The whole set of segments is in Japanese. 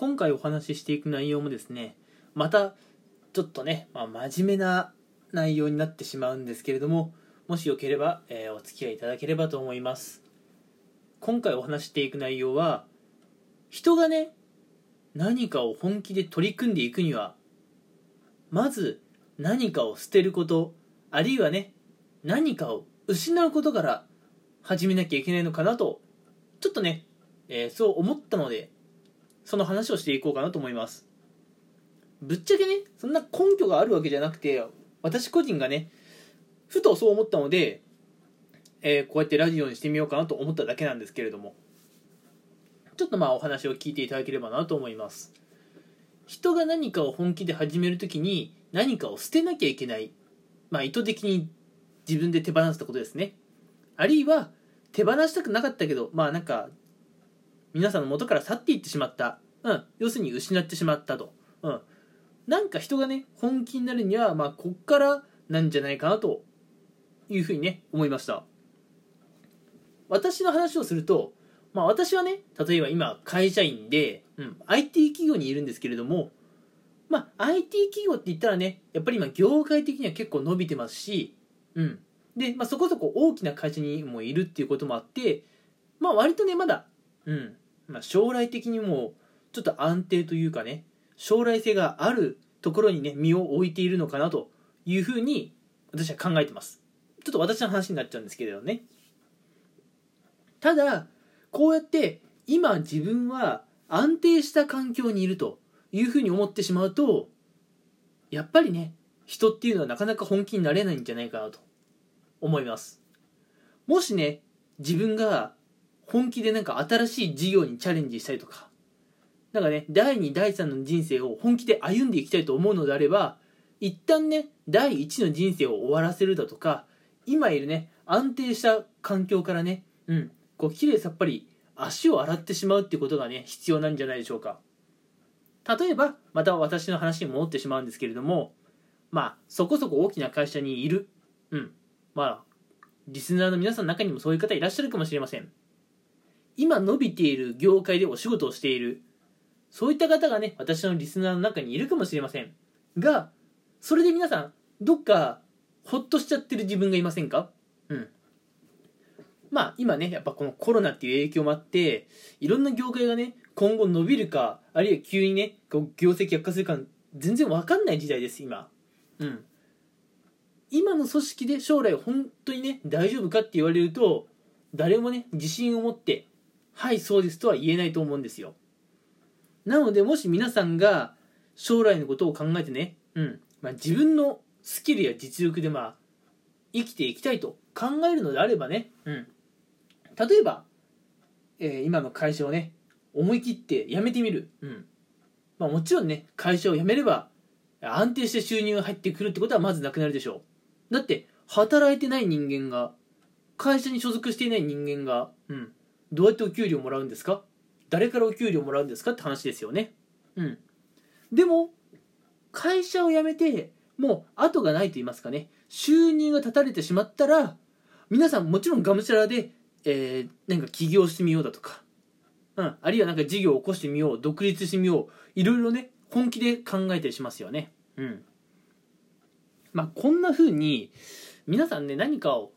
今回お話ししていく内容もですねまたちょっとね、まあ、真面目な内容になってしまうんですけれどももしよければ、えーお付き合いいただければと思います。今回お話していく内容は人がね何かを本気で取り組んでいくにはまず何かを捨てることあるいはね何かを失うことから始めなきゃいけないのかなとちょっとね、えーそう思ったのでその話をしていこうかなと思います。ぶっちゃけねそんな根拠があるわけじゃなくて私個人がねふとそう思ったので、えーこうやってラジオにしてみようかなと思っただけなんですけれども。ちょっとまあお話を聞いていただければなと思います。人が何かを本気で始めるときに何かを捨てなきゃいけない、まあ、意図的に自分で手放すってことですね。あるいは手放したくなかったけどまあなんか皆さんの元から去っていってしまった、うん、要するに失ってしまったと、うん、なんか人がね本気になるにはまあこっからなんじゃないかなというふうにね思いました。私の話をするとまあ私はね例えば今会社員で、うん、IT 企業にいるんですけれどもまあ IT 企業って言ったらねやっぱり今業界的には結構伸びてますしうん。で、まあ、そこそこ大きな会社にもいるっていうこともあってまあ割とねまだうん、まあ、将来的にもちょっと安定というかね将来性があるところにね身を置いているのかなというふうに私は考えてます。ちょっと私の話になっちゃうんですけれどね。ただこうやって今自分は安定した環境にいるというふうに思ってしまうとやっぱりね人っていうのはなかなか本気になれないんじゃないかなと思います。もしね自分が本気でなんか新しい事業にチャレンジしたりとか。なんかね第2第3の人生を本気で歩んでいきたいと思うのであれば一旦ね第1の人生を終わらせるだとか今いるね安定した環境からねうんこう綺麗さっぱり足を洗ってしまうっていうことがね必要なんじゃないでしょうか。例えばまた私の話に戻ってしまうんですけれどもまあそこそこ大きな会社にいる。うんまあリスナーの皆さんの中にもそういう方いらっしゃるかもしれません。今伸びている業界でお仕事をしている。そういった方がね私のリスナーの中にいるかもしれません。がそれで皆さんどっかほっとしちゃってる自分がいませんか？うん。まあ今ねやっぱこのコロナっていう影響もあっていろんな業界がね今後伸びるかあるいは急にねこう業績悪化するか全然わかんない時代です今。うん。今の組織で将来本当にね大丈夫かって言われると誰もね自信を持ってはいそうですとは言えないと思うんですよ。なのでもし皆さんが将来のことを考えてね、うんまあ、自分のスキルや実力でまあ生きていきたいと考えるのであればね、うん、例えば、えー今の会社をね思い切って辞めてみる、うんまあ、もちろんね会社を辞めれば安定して収入が入ってくるってことはまずなくなるでしょう。だって働いてない人間が会社に所属していない人間が、うん、どうやってお給料もらうんですか？誰からお給料もらうんですかって話ですよね。うん。でも会社を辞めてもう後がないと言いますかね。収入が断たれてしまったら皆さんもちろんがむしゃらで、えーなんか起業してみようだとか、うん、あるいはなんか事業を起こしてみよう独立してみよういろいろね本気で考えたりしますよね。うん。まあこんな風に皆さんね何かを、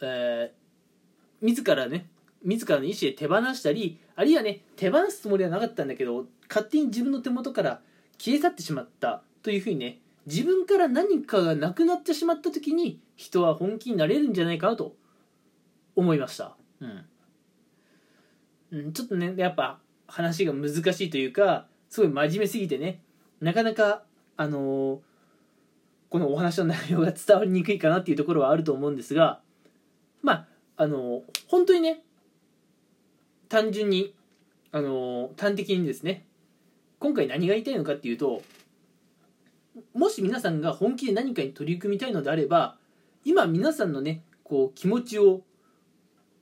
えー自らね自らの意思で手放したりあるいはね手放すつもりはなかったんだけど勝手に自分の手元から消え去ってしまったというふうにね自分から何かがなくなってしまった時に人は本気になれるんじゃないかなと思いました。うん、うん、ちょっとねやっぱ話が難しいというかすごい真面目すぎてねなかなかあのーこのお話の内容が伝わりにくいかなっていうところはあると思うんですがまああのー本当にね単純にあのー端的にですね今回何が言いたいのかっていうともし皆さんが本気で何かに取り組みたいのであれば今皆さんのねこう気持ちを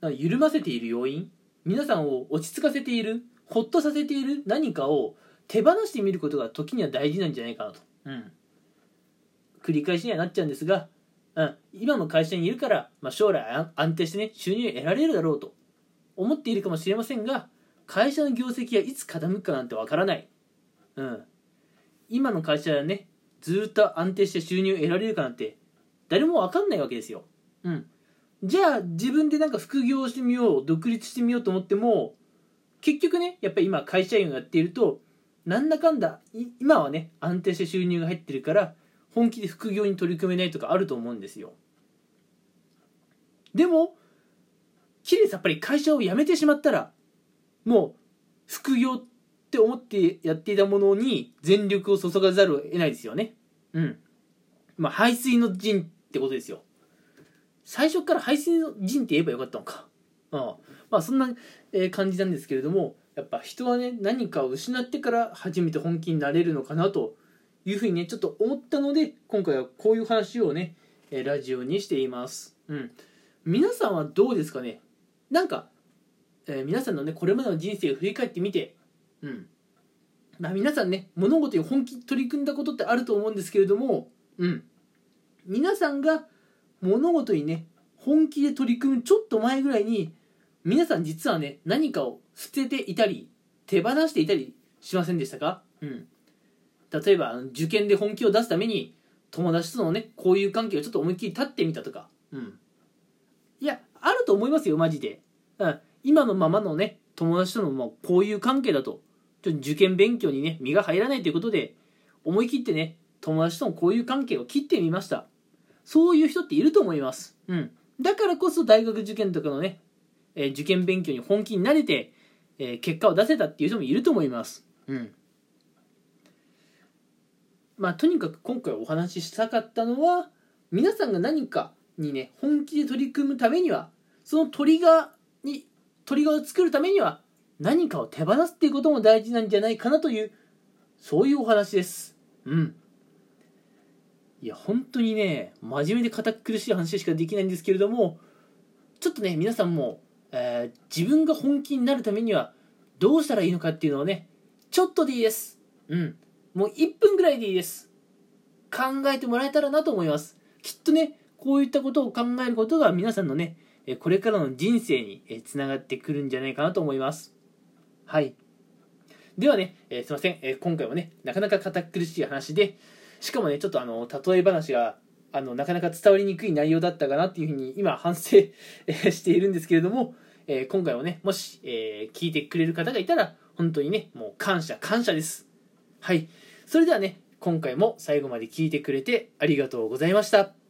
緩ませている要因皆さんを落ち着かせているほっとさせている何かを手放してみることが時には大事なんじゃないかなと、うん、繰り返しにはなっちゃうんですが、うん、今の会社にいるから、まあ、将来安安定してね収入を得られるだろうと思っているかもしれませんが会社の業績がいつ傾くかなんてわからない。うん。今の会社はねずっと安定して収入を得られるかなんて誰も分かんないわけですよ。うん。じゃあ自分でなんか副業をしてみよう独立してみようと思っても結局ねやっぱり今会社員をやっているとなんだかんだ今はね安定して収入が入ってるから本気で副業に取り組めないとかあると思うんですよ。でもきれいさっぱり会社を辞めてしまったらもう副業って思ってやっていたものに全力を注がざるを得ないですよねうんまあ排水の陣ってことですよ最初から排水の陣って言えばよかったのかああまあそんな感じなんですけれどもやっぱ人はね何かを失ってから初めて本気になれるのかなというふうにねちょっと思ったので今回はこういう話をねラジオにしていますうん皆さんはどうですかねなんか、えー、皆さんのねこれまでの人生を振り返ってみてうん。まあ皆さんね物事に本気取り組んだことってあると思うんですけれどもうん。皆さんが物事にね本気で取り組むちょっと前ぐらいに皆さん実はね何かを捨てていたり手放していたりしませんでしたか？うん。例えば受験で本気を出すために友達とのね交友関係をちょっと思いっきり立ってみたとか。うん。いやあると思いますよマジで、うん、今のままのね友達とのもう交友関係だとちょ受験勉強にね身が入らないということで思い切ってね友達との交友関係を切ってみましたそういう人っていると思いますうんだからこそ大学受験とかのねえー、受験勉強に本気になれて、えー、結果を出せたっていう人もいると思います。うん。まあ、とにかく今回お話ししたかったのは、皆さんが何かにね、本気で取り組むためには、そのトリガートリガーを作るためには、何かを手放すっていうことも大事なんじゃないかなという、そういうお話です。うん。いや、本当にね、真面目で堅苦しい話しかできないんですけれども、ちょっとね、皆さんもえー、自分が本気になるためにはどうしたらいいのかっていうのをね、ちょっとでいいです。うん。もう1分ぐらいでいいです。考えてもらえたらなと思います。きっとね、こういったことを考えることが皆さんのね、これからの人生につながってくるんじゃないかなと思います。はい。ではね、えー、すいません、えー、今回もね、なかなか堅苦しい話で、しかもね、ちょっとあの、例え話があのなかなか伝わりにくい内容だったかなっていうふうに今反省しているんですけれども、えー、今回はねもし、え、聞いてくれる方がいたら本当にねもう感謝感謝ですはいそれではね今回も最後まで聞いてくれてありがとうございました